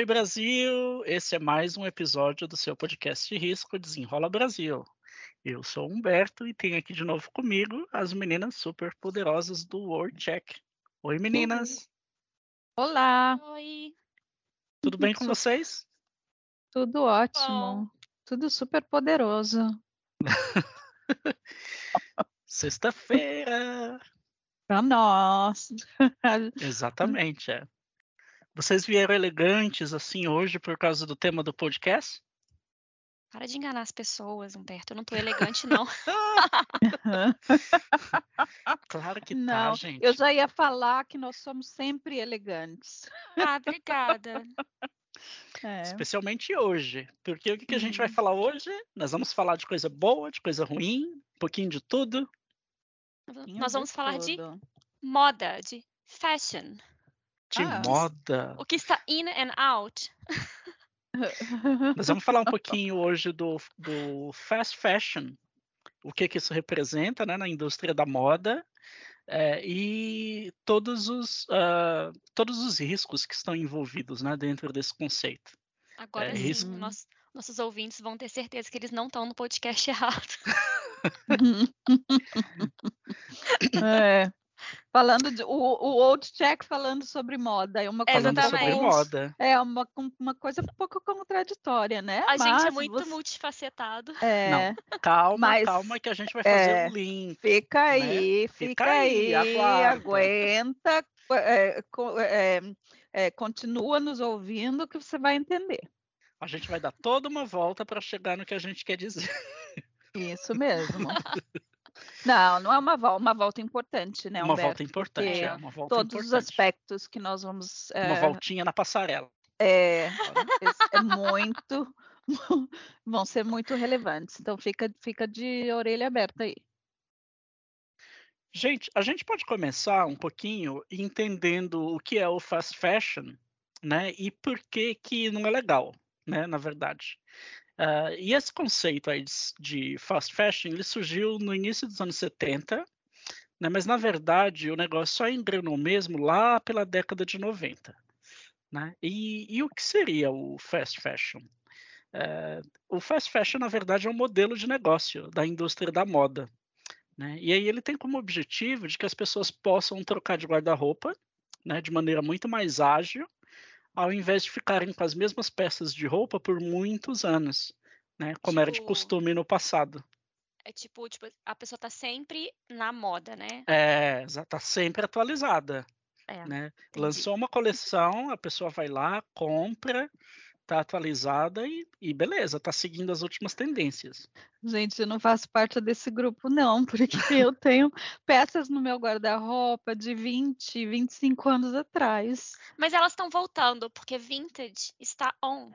Oi, Brasil! Esse é mais um episódio do seu podcast de risco Desenrola Brasil. Eu sou o Humberto e tenho aqui de novo comigo as meninas super poderosas do World Check. Oi, meninas! Olá! Oi! Tudo bem com vocês? Tudo ótimo. Bom. Tudo super poderoso. Sexta-feira! Para nós! Exatamente, é. Vocês vieram elegantes assim hoje por causa do tema do podcast? Para de enganar as pessoas, Humberto. Eu não tô elegante, não. claro que não, tá, gente. Eu já ia falar que nós somos sempre elegantes. Ah, obrigada. É. Especialmente hoje. Porque o que, que a gente vai falar hoje? Nós vamos falar de coisa boa, de coisa ruim, um pouquinho de tudo. Nós vamos falar de moda, de fashion. De ah. moda. O que está in and out. Nós vamos falar um pouquinho hoje do, do fast fashion, o que, que isso representa né, na indústria da moda é, e todos os, uh, todos os riscos que estão envolvidos né, dentro desse conceito. Agora é, sim, risco... nós, nossos ouvintes vão ter certeza que eles não estão no podcast errado. é. Falando de, o, o Old Check falando sobre moda. É uma coisa Exatamente. sobre moda. É uma, uma coisa um pouco contraditória, né? A Mas gente é muito você... multifacetado. É. Não, calma, Mas, calma que a gente vai fazer é, um link. Fica né? aí, fica, fica, aí, aí aguenta, é, é, é, continua nos ouvindo que você vai entender. A gente vai dar toda uma volta para chegar no que a gente quer dizer. Isso mesmo. Não, não é uma volta, uma volta importante, né? Uma volta importante, é uma volta todos importante. os aspectos que nós vamos. Uma é... voltinha na passarela. É, é muito, vão ser muito relevantes. Então fica, fica de orelha aberta aí. Gente, a gente pode começar um pouquinho entendendo o que é o fast fashion, né? E por que que não é legal, né? Na verdade. Uh, e esse conceito aí de, de, fast fashion ele surgiu no início dos anos 70, né, mas na verdade o negócio só engrenou mesmo lá pela década de 90. Né? E, e o que seria o fast fashion? Uh, o fast fashion, na verdade, é um modelo de negócio da indústria da moda. Né? E aí ele tem como objetivo de que as pessoas possam trocar de guarda-roupa né, de maneira muito mais ágil ao invés de ficarem com as mesmas peças de roupa por muitos anos, né? Como tipo, era de tipo costume no passado. É tipo, tipo, a pessoa tá sempre na moda, né? É, tá sempre atualizada. É, né? Lançou uma coleção, a pessoa vai lá, compra, tá atualizada e, e, beleza, tá seguindo as últimas tendências. Gente, eu não faço parte desse grupo, não, porque eu tenho peças no meu guarda-roupa de 20, 25 anos atrás. Mas elas estão voltando, porque vintage está on.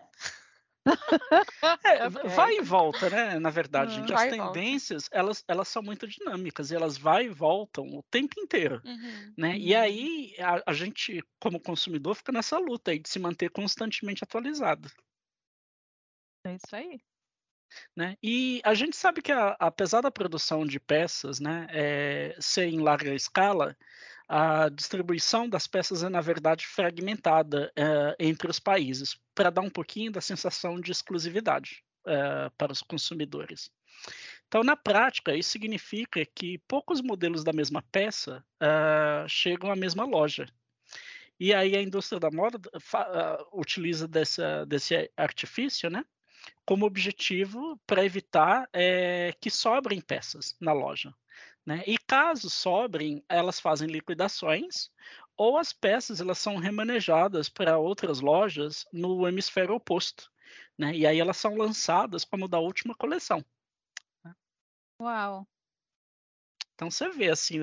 É, vai e volta, né? Na verdade, gente, as tendências elas, elas são muito dinâmicas e elas vai e voltam o tempo inteiro, uhum. né? Uhum. E aí a, a, gente, como consumidor, fica nessa luta aí de se manter constantemente atualizado. É isso aí. Né? E a gente sabe que a, apesar da produção de peças, né, é, ser em larga escala, a distribuição das peças é, na verdade, fragmentada uh, entre os países, para dar um pouquinho da sensação de exclusividade uh, para os consumidores. Então, na prática, isso significa que poucos modelos da mesma peça uh, chegam à mesma loja. E aí a indústria da moda utiliza dessa, desse artifício, né? como objetivo para evitar é, que sobrem peças na loja. Né? E caso sobrem, elas fazem liquidações ou as peças elas são remanejadas para outras lojas no hemisfério oposto. Né? E aí elas são lançadas como da última coleção. Né? Uau! Então você vê assim,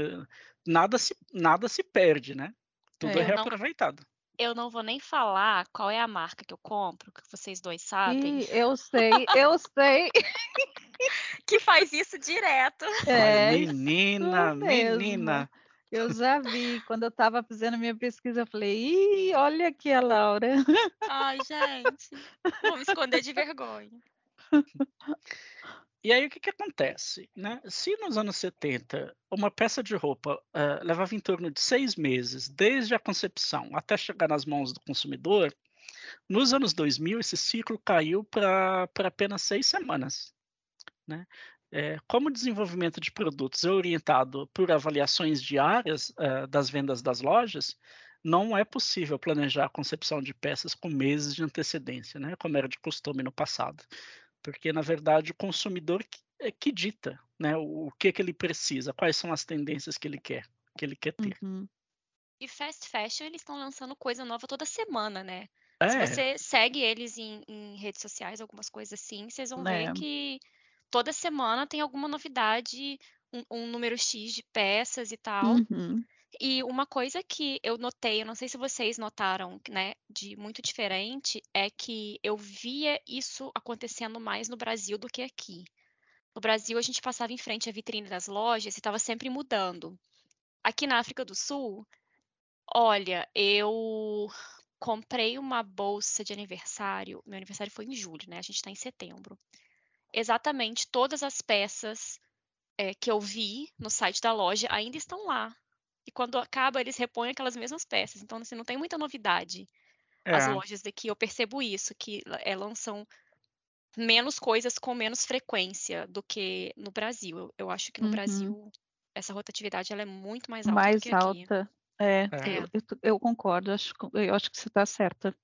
nada se, nada se perde, né? Tudo é, é reaproveitado. Eu não vou nem falar qual é a marca que eu compro, que vocês dois sabem. Ih, eu sei, eu sei. que faz isso direto. É, menina, menina. Eu já vi, quando eu estava fazendo minha pesquisa, eu falei, ih, olha aqui a Laura. Ai, gente, vou me esconder de vergonha. E aí o que, que acontece? Né? Se nos anos 70 uma peça de roupa uh, levava em torno de seis meses, desde a concepção até chegar nas mãos do consumidor, Nos anos 2000, esse ciclo caiu para apenas seis semanas. Né? É, como o desenvolvimento de produtos é orientado por avaliações diárias é, das vendas das lojas, não é possível planejar a concepção de peças com meses de antecedência, né, como era de costume no passado. Porque, na verdade, o consumidor que, é que dita né, o, o que, que ele precisa, quais são as tendências que ele quer, que ele quer ter. Uhum. E fast fashion, eles estão lançando coisa nova toda semana, né? É. Se você segue eles em, em, redes sociais, algumas coisas assim, vocês vão é. ver que toda semana tem alguma novidade, um, um número X de peças e tal. Uhum. E uma coisa que eu notei, eu não sei se vocês notaram, né, de muito diferente, é que eu via isso acontecendo mais no Brasil do que aqui. No Brasil, a gente passava em frente à vitrine das lojas e estava sempre mudando. Aqui na África do Sul, olha, eu comprei uma bolsa de aniversário. Meu aniversário foi em julho, né? A gente está em setembro. Exatamente todas as peças é, que eu vi no site da loja ainda estão lá e quando acaba eles repõem aquelas mesmas peças. Então, assim, não tem muita novidade. É. As lojas daqui, eu percebo isso, que é, lançam menos coisas com menos frequência do que no Brasil. Eu, eu acho que no uhum. Brasil essa rotatividade ela é muito mais alta mais do que alta. aqui. É, é. Eu, eu, concordo, eu acho, eu acho que você está certa.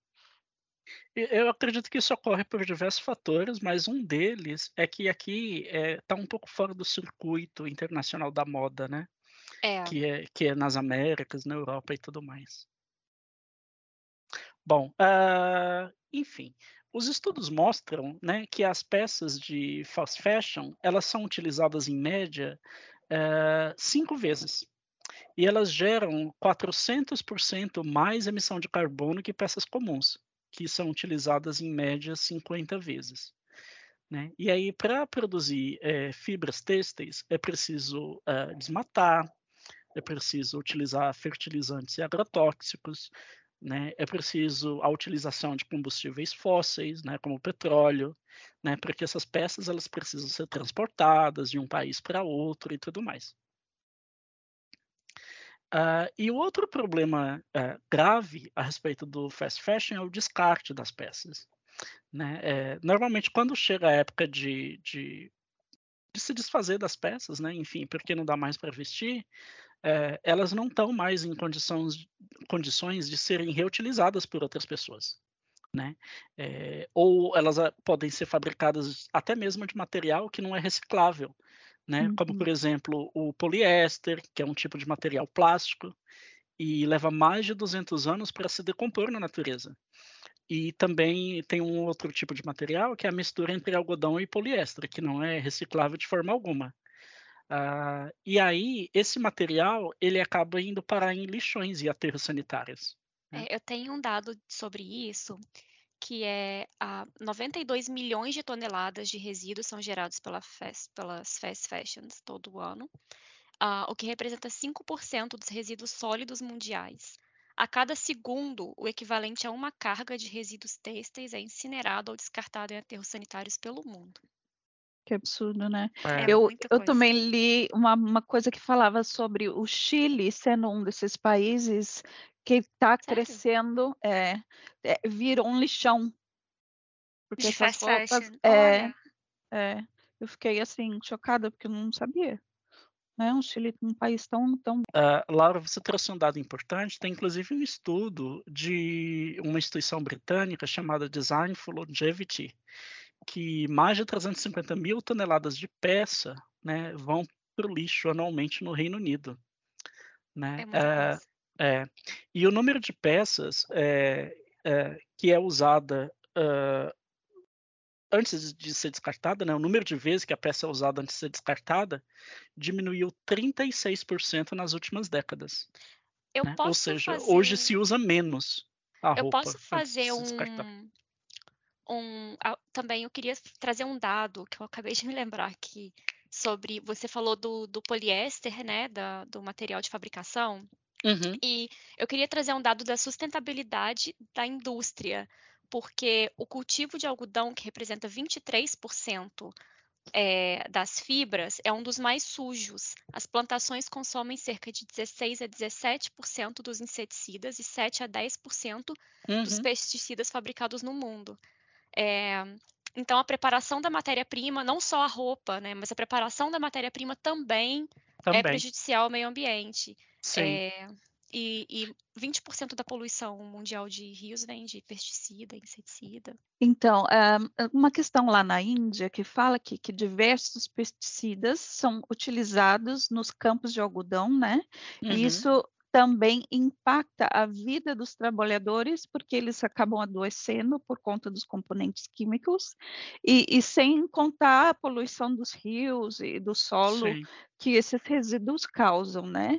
Eu acredito que isso ocorre por diversos fatores, mas um deles é que aqui está é, tá um pouco fora do circuito internacional da moda, né? É. Que, é, que é nas Américas, na Europa e tudo mais. Bom, uh, enfim, os estudos mostram né, que as peças de fast fashion elas são utilizadas em média uh, cinco vezes e elas geram 400% mais emissão de carbono que peças comuns, que são utilizadas em média 50 vezes. Né? E aí, para produzir é, fibras têxteis, é preciso uh, desmatar, é preciso utilizar fertilizantes e agrotóxicos, né? é preciso a utilização de combustíveis fósseis, né? como petróleo, né? porque essas peças elas precisam ser transportadas de um país para outro e tudo mais. Uh, e o outro problema uh, grave a respeito do fast fashion é o descarte das peças. Né? É, normalmente, quando chega a época de, de, de, se desfazer das peças, né? enfim, porque não dá mais para vestir, é, elas não estão mais em condições, condições de serem reutilizadas por outras pessoas. Né? É, ou elas a, podem ser fabricadas até mesmo de material que não é reciclável, né? Uhum. Como por exemplo o poliéster, que é um tipo de material plástico e leva mais de 200 anos para se decompor na natureza. E também tem um outro tipo de material que é a mistura entre algodão e poliéster, que não é reciclável de forma alguma. Uh, e aí, esse material, ele acaba indo parar em lixões e aterros sanitários. Né? É, eu tenho um dado sobre isso, que é uh, 92 milhões de toneladas de resíduos são gerados pela fast, pelas fast fashions todo ano, uh, o que representa 5% dos resíduos sólidos mundiais. A cada segundo, o equivalente a uma carga de resíduos têxteis é incinerado ou descartado em aterros sanitários pelo mundo. Que absurdo, né? É. Eu, eu também li uma, uma coisa que falava sobre o Chile sendo um desses países que está crescendo, é, é, virou um lixão. Porque De essas roupas. É, é, eu fiquei assim, chocada, porque eu não sabia. Né? Um Chile, um país tão. tão... Uh, Laura, você trouxe um dado importante. Tem inclusive um estudo de uma instituição britânica chamada Design for Longevity, que mais de 350 mil toneladas de peça né, vão para o lixo anualmente no Reino Unido. Né? É é, é, e o número de peças é, que é usada uh, antes de ser descartada, né, o número de vezes que a peça é usada antes de ser descartada, diminuiu 36% nas últimas décadas. Né? Ou seja, fazer... hoje se usa menos a eu roupa. Eu posso fazer um, um, também eu queria trazer um dado que eu acabei de me lembrar aqui sobre você falou do, do poliéster, né, da, do material de fabricação. Uhum. E eu queria trazer um dado da sustentabilidade da indústria, porque o cultivo de algodão, que representa 23% é, das fibras é um dos mais sujos. As plantações consomem cerca de 16 a 17% dos inseticidas e 7 a 10% uhum. dos pesticidas fabricados no mundo. É, então, a preparação da matéria-prima, não só a roupa, né, mas a preparação da matéria-prima também, é também, é prejudicial ao meio ambiente. Sim. É, e, e 20% da poluição mundial de rios vem de pesticida, inseticida. Então, eh, uma questão lá na Índia que fala aqui que diversos pesticidas são utilizados nos campos de algodão, né? Uhum. E isso também impacta a vida dos trabalhadores, porque eles acabam adoecendo por conta dos componentes químicos, e, e sem contar a poluição dos rios e do solo Sim. que esses resíduos causam, né?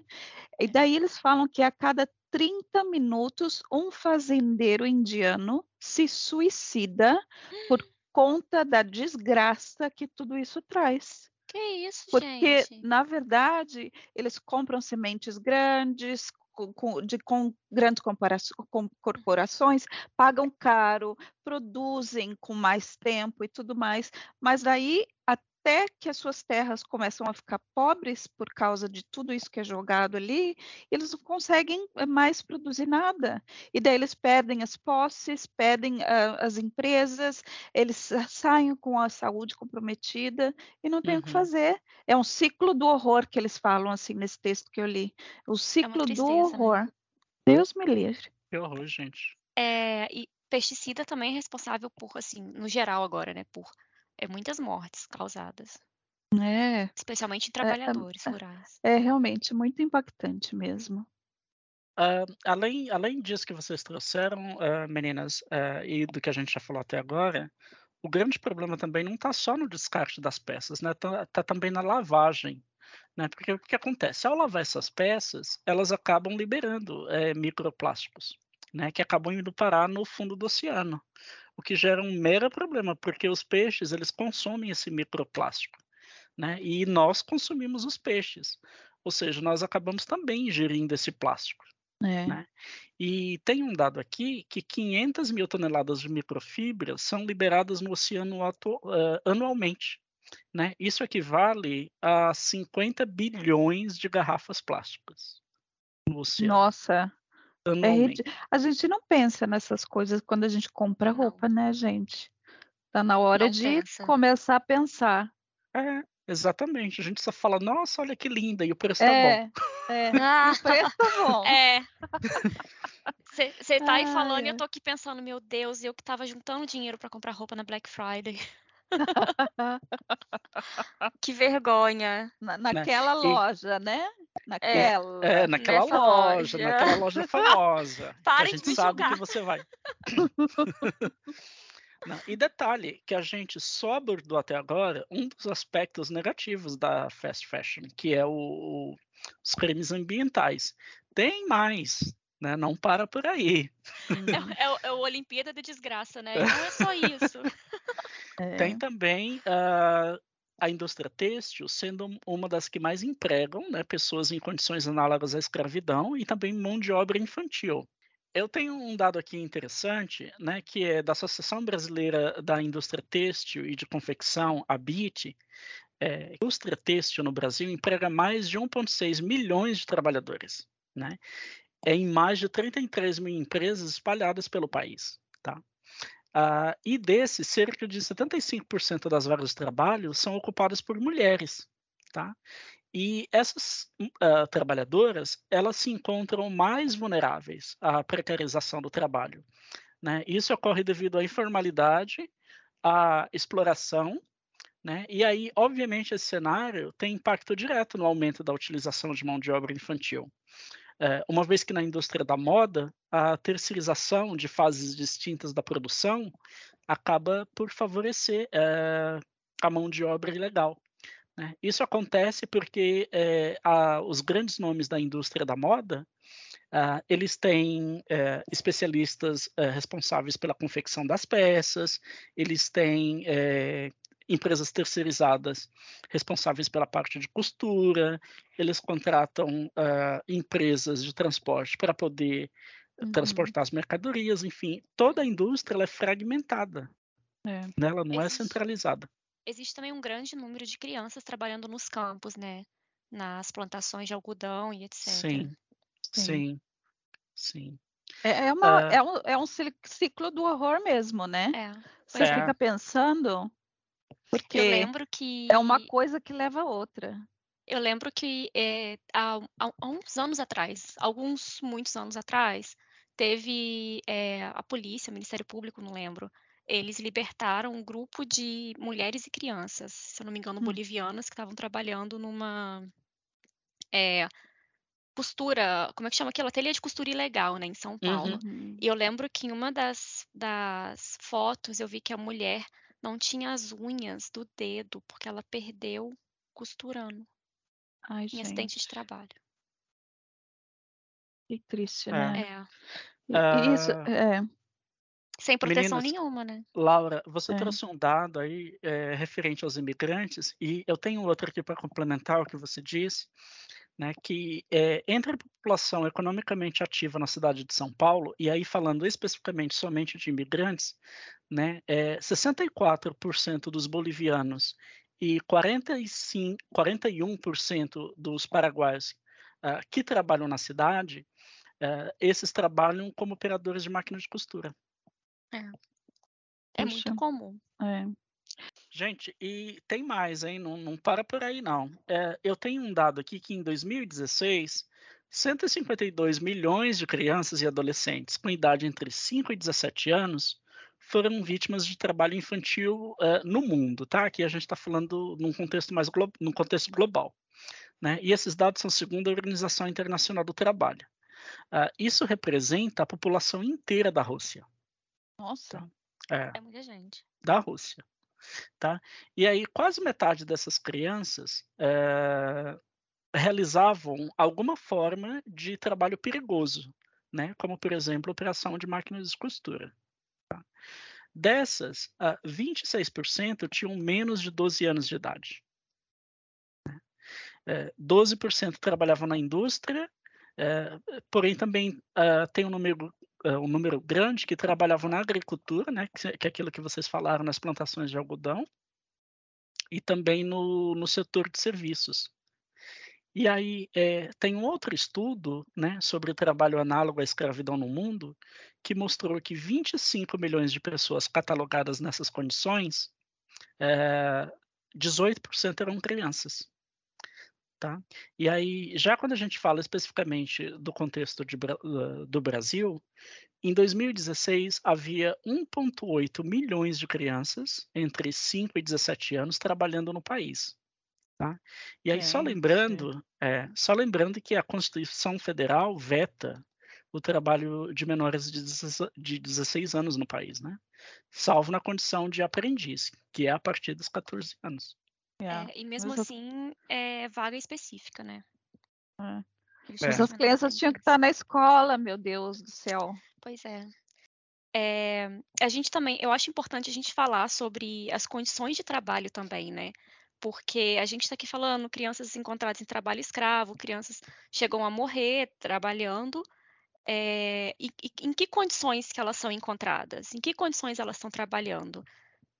E daí eles falam que a cada 30 minutos um fazendeiro indiano se suicida por conta da desgraça que tudo isso traz. Que isso, Porque, gente? na verdade, eles compram sementes grandes, com, de, com grandes com corporações, pagam caro, produzem com mais tempo e tudo mais, mas daí até que as suas terras começam a ficar pobres por causa de tudo isso que é jogado ali, eles não conseguem eh, mais produzir nada. E daí eles perdem as posses, perdem uh, as empresas, eles saem com a saúde comprometida e não tem uhum. o que uhum. fazer. É um ciclo do horror que eles falam assim nesse texto que eu li. O é ciclo é tristeza, do horror. Né? Deus me livre. Que horror, gente. É, e pesticida também é responsável por, assim, no geral agora, né, por é muitas mortes causadas. É. Especialmente em é, trabalhadores é, rurais. É realmente muito impactante mesmo. Uh, além, além disso que vocês trouxeram, uh, meninas, uh, e do que a gente já falou até agora, o grande problema também não está só no descarte das peças, né? Está tá também na lavagem. Né? Porque o que acontece? Ao lavar essas peças, elas acabam liberando é, microplásticos, né? Que acabam indo parar no fundo do oceano o que gera um mero problema, porque os peixes eles consomem esse microplástico, né? E nós consumimos os peixes, ou seja, nós acabamos também ingerindo esse plástico. É. Né? E tem um dado aqui que 500 mil toneladas de microfibras são liberadas no oceano uh, anualmente. Né? Isso equivale a 50 bilhões de garrafas plásticas no oceano. Nossa, é, a gente não pensa nessas coisas quando a gente compra roupa, né, gente? Tá na hora não de pensa. começar a pensar. É, exatamente. A gente só fala, nossa, olha que linda, e o preço tá é, bom. É, ah, o preço tá bom. É. Você tá aí falando e eu tô aqui pensando, meu Deus, eu que tava juntando dinheiro para comprar roupa na Black Friday. que vergonha. Na, naquela né? loja, e... né? Naquela. É, é naquela loja, loja, naquela loja famosa. Para a gente sabe julgar. que você vai. Não, e detalhe que a gente só abordou até agora um dos aspectos negativos da fast fashion, que é o, o, os crimes ambientais. Tem mais, né? Não para por aí. É, é, é o Olimpíada da Desgraça, né? Não é só isso. É. Tem também uh, a indústria têxtil sendo uma das que mais empregam né, pessoas em condições análogas à escravidão e também mão de obra infantil. Eu tenho um dado aqui interessante, né, que é da Associação Brasileira da Indústria Têxtil e de Confecção, a BIT. É, a indústria têxtil no Brasil emprega mais de 1,6 milhões de trabalhadores, né? É em mais de 33 mil empresas espalhadas pelo país, tá? Uh, e desses, cerca de 75% das vagas de trabalho são ocupadas por mulheres, tá? E essas uh, trabalhadoras, elas se encontram mais vulneráveis à precarização do trabalho. Né? Isso ocorre devido à informalidade, à exploração, né? E aí, obviamente, esse cenário tem impacto direto no aumento da utilização de mão de obra infantil. É, uma vez que na indústria da moda, a terceirização de fases distintas da produção acaba por favorecer é, a mão de obra ilegal. Né? Isso acontece porque é, a, os grandes nomes da indústria da moda Uh, eles têm uh, especialistas uh, responsáveis pela confecção das peças, eles têm empresas terceirizadas responsáveis pela parte de costura, eles contratam uh, empresas de transporte para poder uhum. transportar as mercadorias, enfim, toda a indústria é fragmentada. É. Né? Ela não é Esses, é centralizada. existe também um grande número de crianças trabalhando nos campos, né? Nas plantações de algodão e etc. Sim, sim, sim. É, é, uma, uh, é, um, é um ciclo do horror mesmo, né? É. Você é. fica pensando, porque eu lembro que é uma coisa que leva a outra. Eu lembro que é, há, há, uns anos atrás, alguns muitos anos atrás, teve é, a polícia, o Ministério Público, não lembro, eles libertaram um grupo de mulheres e crianças, se eu não me engano, hum. bolivianas, que estavam trabalhando numa é, costura, como é que chama aquilo? Ateliê de costura ilegal, né, em São Paulo. Uhum. E eu lembro que em uma das, das fotos eu vi que a mulher não tinha as unhas do dedo, porque ela perdeu costurando Ai, em gente. acidente de trabalho. Que triste, né? É. Uh... Isso, é. Sem proteção Meninas, nenhuma, né? Laura, você é. trouxe um dado aí é, referente aos imigrantes, e eu tenho outro aqui para complementar o que você disse, né, que é, entre a população economicamente ativa na cidade de São Paulo, e aí falando especificamente somente de imigrantes, né, é, 64% dos bolivianos e 45, 41% dos paraguaios uh, que trabalham na cidade, uh, esses trabalham como operadores de máquina de costura. É. É muito comum. É. Gente, e tem mais, hein? Não, não para por aí, não. É, eu tenho um dado aqui que em 2016, 152 milhões de crianças e adolescentes com idade entre 5 e 17 anos foram vítimas de trabalho infantil uh, no mundo, tá? Aqui a gente está falando num contexto mais glo num contexto global, né? E esses dados são segundo a Organização Internacional do Trabalho. Uh, isso representa a população inteira da Rússia. Nossa. Tá? É, é muita gente. Da Rússia. Tá? E aí, quase metade dessas crianças é, realizavam alguma forma de trabalho perigoso, né? como, por exemplo, operação de máquinas de costura. Tá? Dessas, uh, 26% tinham menos de 12 anos de idade. É, 12% trabalhavam na indústria, é, porém também tem um número eh, um número grande que trabalhavam na agricultura, né, que, é aquilo que vocês falaram nas plantações de algodão, e também no, no setor de serviços. E aí é, tem um outro estudo né, sobre trabalho análogo à escravidão no mundo que mostrou que 25 milhões de pessoas catalogadas nessas condições, é, 18% eram crianças. Tá? E aí, já quando a gente fala especificamente do contexto de, do Brasil, em 2016 havia 1,8 milhões de crianças entre 5 e 17 anos trabalhando no país. Tá? E aí, é, só lembrando, é, só lembrando que a Constituição Federal veta o trabalho de menores de 16 anos no país, né? Salvo na condição de aprendiz, que é a partir dos 14 anos. É, e mesmo Mas assim, é vaga específica, né? É. Mas as crianças tinham que estar na escola, meu Deus do céu. Pois é. é. A gente também, eu acho importante a gente falar sobre as condições de trabalho também, né? Porque a gente está aqui falando crianças encontradas em trabalho escravo, crianças chegam a morrer trabalhando. É, e, e, em que condições que elas são encontradas? Em que condições elas estão trabalhando?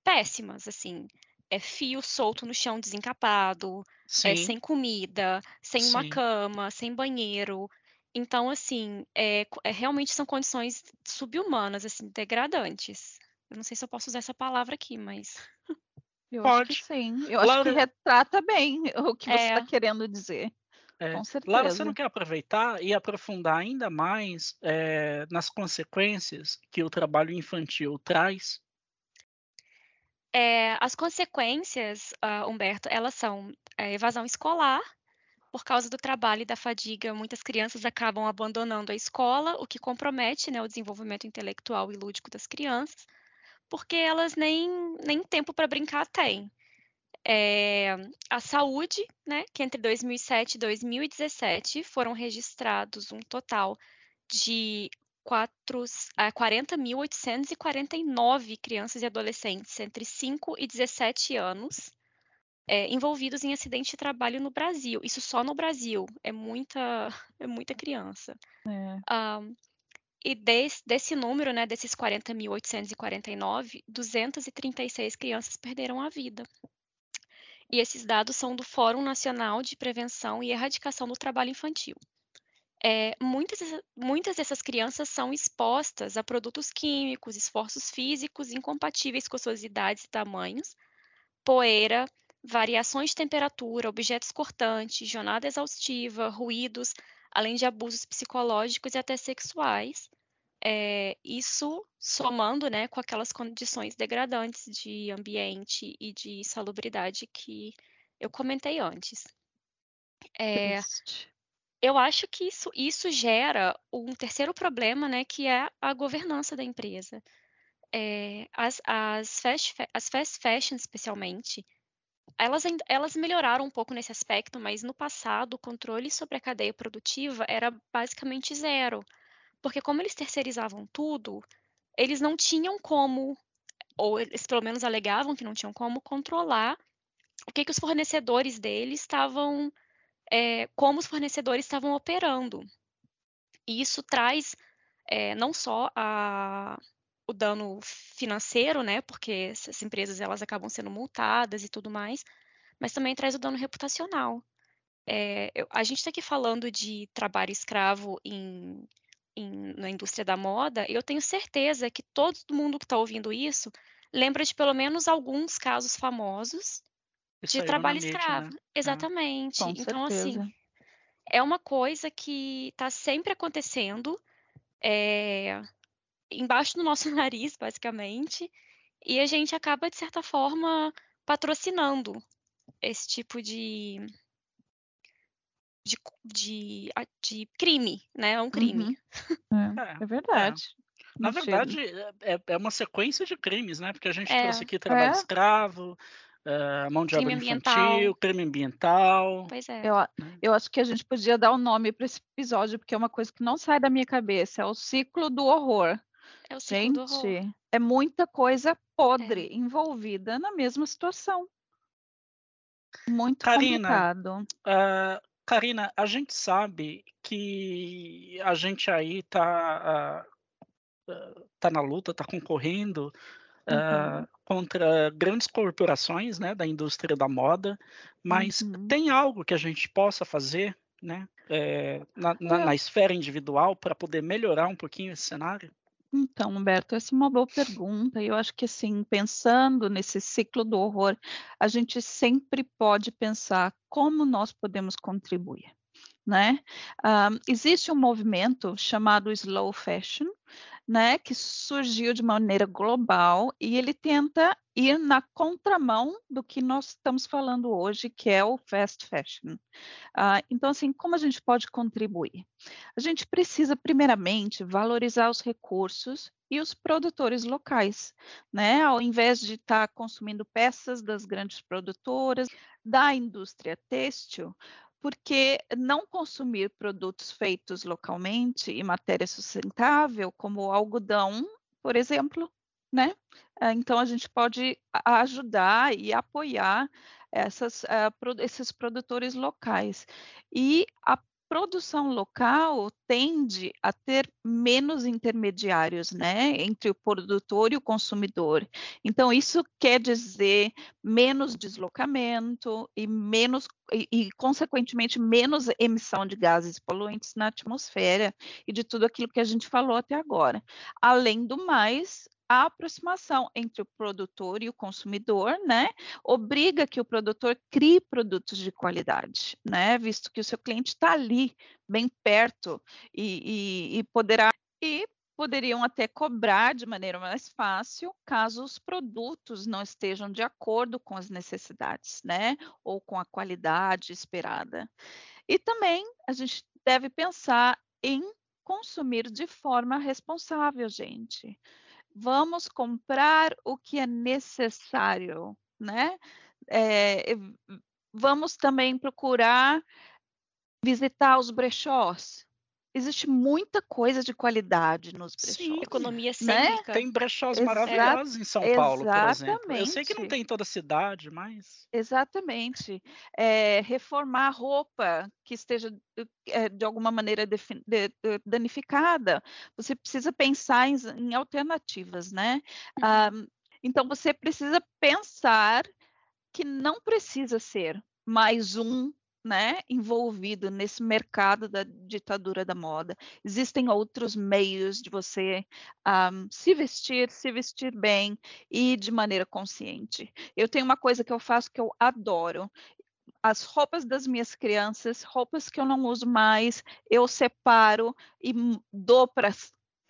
Péssimas, assim é fio solto no chão desencapado, é, sem comida, sem Sim. uma cama, sem banheiro. Então, assim, é, é, realmente são condições subhumanas, assim, degradantes. Eu não sei se eu posso usar essa palavra aqui, mas. Eu Pode. acho que sim. Eu Laura... acho que retrata bem o que você está é. querendo dizer. É. Com certeza. Laura, você não quer aproveitar e aprofundar ainda mais é, nas consequências que o trabalho infantil traz é, as consequências, uh, Humberto, elas são é, evasão escolar, por causa do trabalho e da fadiga, muitas crianças acabam abandonando a escola, o que compromete né, o desenvolvimento intelectual e lúdico das crianças, porque elas nem, nem tempo para brincar têm. É, a saúde, né, que entre 2007 e 2017 foram registrados um total de 40.849 crianças e adolescentes entre 5 e 17 anos é, envolvidos em acidente de trabalho no Brasil. Isso só no Brasil. É muita, é muita criança. É. Um, e desse, desse número, né, desses 40.849, 236 crianças perderam a vida. e esses dados são do Fórum Nacional de Prevenção e Erradicação do Trabalho Infantil. É, muitas, muitas dessas crianças são expostas a produtos químicos, esforços físicos incompatíveis com suas idades e tamanhos, poeira, variações de temperatura, objetos cortantes, jornada exaustiva, ruídos, além de abusos psicológicos e até sexuais. É, isso somando né, com aquelas condições degradantes de ambiente e de salubridade que eu comentei antes. É, eu acho que isso, isso gera um terceiro problema, né, que é a governança da empresa. É, as, as, fast, as fast fashion, especialmente, elas, elas melhoraram um pouco nesse aspecto, mas no passado o controle sobre a cadeia produtiva era basicamente zero. Porque como eles terceirizavam tudo, eles não tinham como, ou eles pelo menos alegavam que não tinham como, controlar o que, que os fornecedores deles estavam, é, como os fornecedores estavam operando. E isso traz é, não só a, o dano financeiro, né, porque essas empresas elas acabam sendo multadas e tudo mais, mas também traz o dano reputacional. É, eu, a gente está aqui falando de trabalho escravo em, em, na indústria da moda, eu tenho certeza que todo mundo que está ouvindo isso lembra de pelo menos alguns casos famosos de trabalho escravo. Né? É. Exatamente. É, então, assim, certeza. assim, é uma coisa que está sempre acontecendo. É, embaixo do nosso nariz, basicamente, e a gente acaba, de certa forma, patrocinando esse tipo de, de, de, de crime, né? É um crime. Uhum. É, é, verdade. É. Na verdade, é, é, uma sequência de crimes, né? Porque a gente é. trouxe aqui trabalho escravo, uh, mão de crime obra infantil, crime ambiental. Pois é. Eu, né? eu acho que a gente podia dar o um nome para esse episódio, porque é uma coisa que não sai da minha cabeça, é o ciclo do horror. É o ciclo do horror. Gente, é muita coisa podre é. envolvida na mesma situação. Muito Karina, complicado. Uh, Karina, a gente sabe que a gente aí tá, uh, tá na luta, tá concorrendo uh, contra grandes corporações né, da indústria da moda, mas uhum. tem algo que a gente possa fazer né, é, na, na, na esfera individual para poder melhorar um pouquinho esse cenário? Então, Humberto, essa é uma boa pergunta. Eu acho que, assim, pensando nesse ciclo do horror, a gente sempre pode pensar como nós podemos contribuir. Né? Uh, existe um movimento chamado Slow Fashion, né, que surgiu de maneira global e ele tenta ir na contramão do que nós estamos falando hoje, que é o fast fashion. Uh, então, assim, como a gente pode contribuir? A gente precisa, primeiramente, valorizar os recursos e os produtores locais, né? Ao invés de estar tá consumindo peças das grandes produtoras, da indústria têxtil, porque não consumir produtos feitos localmente e matéria sustentável, como algodão, por exemplo, né? Ah, então a gente pode ajudar e apoiar essas, uh, esses produtores locais. E a produção local tende a ter menos intermediários, né, entre o produtor e o consumidor. Então isso quer dizer menos deslocamento e menos e, e consequentemente menos emissão de gases poluentes na atmosfera e de tudo aquilo que a gente falou até agora. Além do mais, a aproximação entre o produtor e o consumidor, né, obriga que o produtor crie produtos de qualidade, né, visto que o seu cliente está ali, bem perto, e, e, e poderá e poderiam até cobrar de maneira mais fácil caso os produtos não estejam de acordo com as necessidades, né, ou com a qualidade esperada. E também a gente deve pensar em consumir de forma responsável, gente vamos comprar o que é necessário, né? É, vamos também procurar visitar os brechós, existe muita coisa de qualidade nos brechós. Sim, economia cênica. Né? Tem brechós Exa maravilhosos em São Paulo, por exemplo. Eu sei que não tem em toda a cidade, mas... Exatamente. É, reformar roupa que esteja é, de alguma maneira de, de, danificada. Você precisa pensar em, em alternativas, né? Uhum. Ah, então, você precisa pensar que não precisa ser mais um né, envolvido nesse mercado da ditadura da moda. Existem outros meios de você um, se vestir, se vestir bem e de maneira consciente. Eu tenho uma coisa que eu faço que eu adoro. As roupas das minhas crianças, roupas que eu não uso mais, eu separo e dou para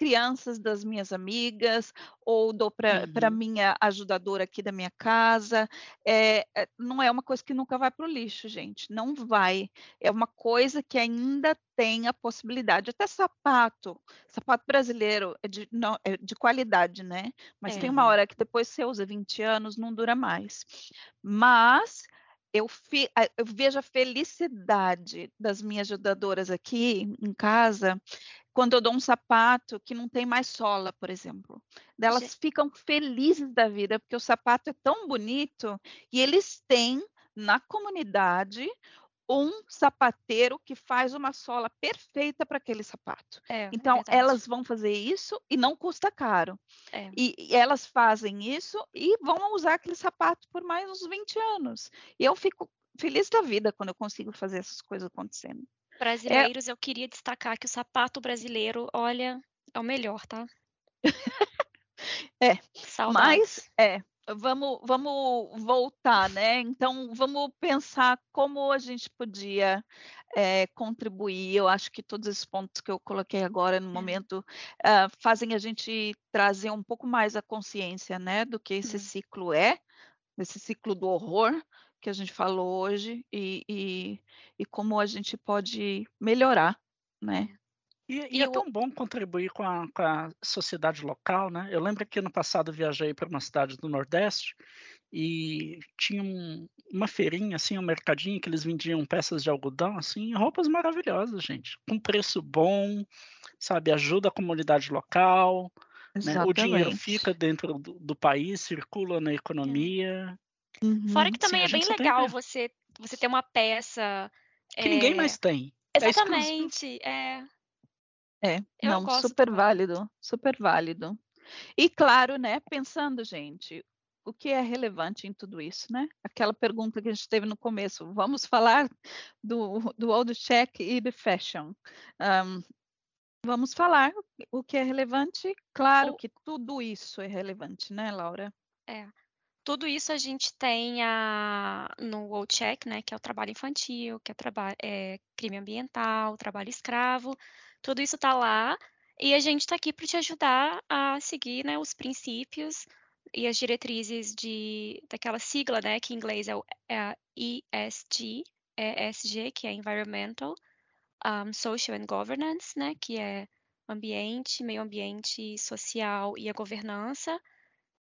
crianças das minhas amigas, ou dou para uhum. minha ajudadora aqui da minha casa. É, não é uma coisa que nunca vai para o lixo, gente. Não vai. É uma coisa que ainda tem a possibilidade. Até sapato. Sapato brasileiro é de, não, é de qualidade, né? Mas é. tem uma hora que depois você usa 20 anos, não dura mais. Mas eu, fi, eu, vejo a felicidade das minhas ajudadoras aqui em casa quando eu dou um sapato que não tem mais sola, por exemplo. Elas ficam felizes da vida, porque o sapato é tão bonito e eles têm na comunidade um sapateiro que faz uma sola perfeita para aquele sapato. É então, é elas vão fazer isso e não custa caro. É. E, e, elas fazem isso e vão usar aquele sapato por mais uns 20 anos. E eu fico feliz da vida quando eu consigo fazer essas coisas acontecendo. Brasileiros, é... eu queria destacar que o sapato brasileiro, olha, é o melhor, tá? é, Saudades. mas é, vamos, vamos voltar, né? Então, vamos pensar como a gente podia é, contribuir. Eu acho que todos esses pontos que eu coloquei agora no é. momento uh, fazem a gente trazer um pouco mais a consciência, né, do que esse ciclo é, esse ciclo do horror, que a gente falou hoje e, e, e como a gente pode melhorar, né? E, e é tão bom contribuir com a, com a, sociedade local, né? Eu lembro que ano passado viajei para uma cidade do Nordeste e tinha um, uma feirinha, assim, um mercadinho que eles vendiam peças de algodão, assim, roupas maravilhosas, gente, com preço bom, sabe, ajuda a comunidade local, né? o dinheiro fica dentro do, do país, circula na economia. Uhum. Fora que também Sim, é bem legal você, você ter uma peça. Que é... ninguém mais tem. É Exatamente. É. É, Eu não, super também. válido, super válido. E claro, né, pensando, gente, o que é relevante em tudo isso, né? Aquela pergunta que a gente teve no começo, vamos falar do, do old check e do fashion. Um, vamos falar o que é relevante, claro o... que tudo isso é relevante, né, Laura? É. Tudo isso a gente tem a, no Check, né, que é o trabalho infantil, que é, é crime ambiental, trabalho escravo, tudo isso está lá e a gente está aqui para te ajudar a seguir né, os princípios e as diretrizes de, daquela sigla, né, que em inglês é o é ESG, ESG, que é Environmental, um, Social and Governance, né, que é ambiente, meio ambiente, social e a governança,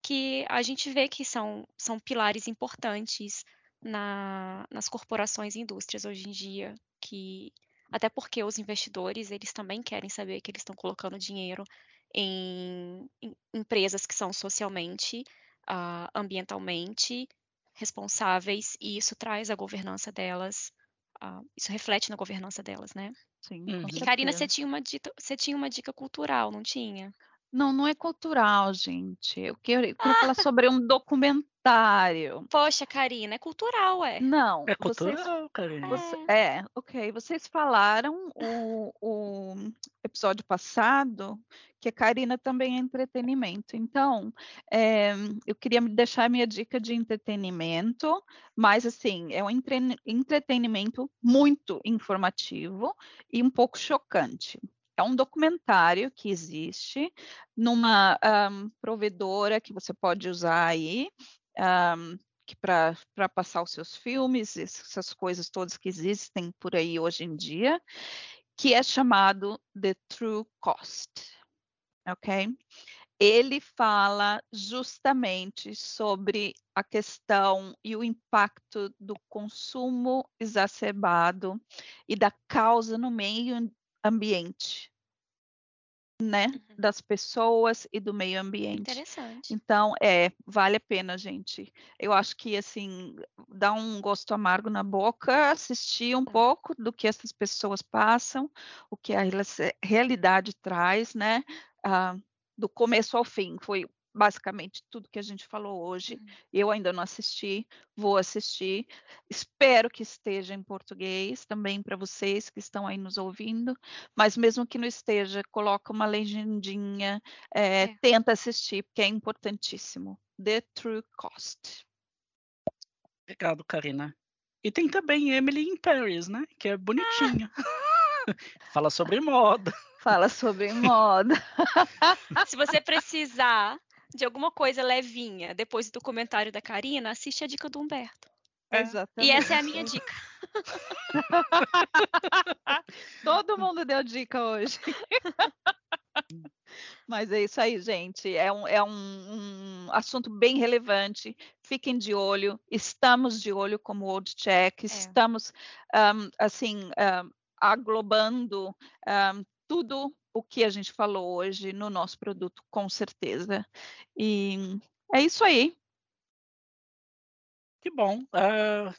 que a gente vê que são, são pilares importantes na, nas corporações e indústrias hoje em dia, que até porque os investidores eles também querem saber que eles estão colocando dinheiro em, em empresas que são socialmente, uh, ambientalmente responsáveis e isso traz a governança delas, uh, isso reflete na governança delas, né? Sim. Uhum. E Karina, você tinha uma dica, você tinha uma dica cultural, não tinha? Não, não é cultural, gente. Eu queria, eu queria falar sobre um documentário. Poxa, Karina, é cultural, é? Não. É cultural, vocês, Karina. Você, é. ok. Vocês falaram o, o episódio passado que a Karina também é entretenimento. Então, é, eu queria deixar minha dica de entretenimento, mas assim, é um entre, entretenimento muito informativo e um pouco chocante. É um documentário que existe numa um, provedora que você pode usar aí um, para passar os seus filmes, essas coisas todas que existem por aí hoje em dia, que é chamado The True Cost. Ok? Ele fala justamente sobre a questão e o impacto do consumo exacerbado e da causa no meio ambiente, né, uhum. das pessoas e do meio ambiente. Interessante. Então, é, vale a pena, gente. Eu acho que assim dá um gosto amargo na boca assistir um pouco do que essas pessoas passam, o que a realidade traz, né, ah, do começo ao fim. Foi basicamente tudo que a gente falou hoje. Uhum. Eu ainda não assisti, vou assistir. Espero que esteja em português também para vocês que estão aí nos ouvindo. Mas mesmo que não esteja, coloca uma legendinha, é, é. tenta assistir, porque é importantíssimo. The True Cost. Obrigado, Karina. E tem também Emily in Paris, né? Que é bonitinha. Ah! Fala sobre moda. Fala sobre moda. Se você precisar de alguma coisa levinha depois do comentário da Karina, assiste a dica do Humberto. É. Exatamente. E essa é a minha dica. Todo mundo deu dica hoje. Mas é isso aí, gente. É um, é um, um, assunto bem relevante. Fiquem de olho. Estamos de olho como Old Check. É. Estamos, um, assim, um, aglobando um, tudo o que a gente falou hoje no nosso produto, com certeza. E é isso aí. Que bom. Uh,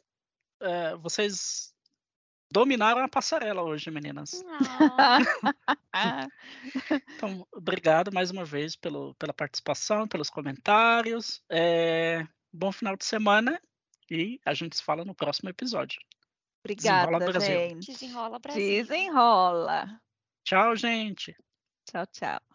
uh, vocês dominaram a passarela hoje, meninas. então, obrigado mais uma vez pelo, pela participação, pelos comentários. É, bom final de semana e a gente se fala no próximo episódio. Obrigada, Desenrola gente. Desenrola Brasil. Desenrola. Tchau, gente. Tchau, tchau.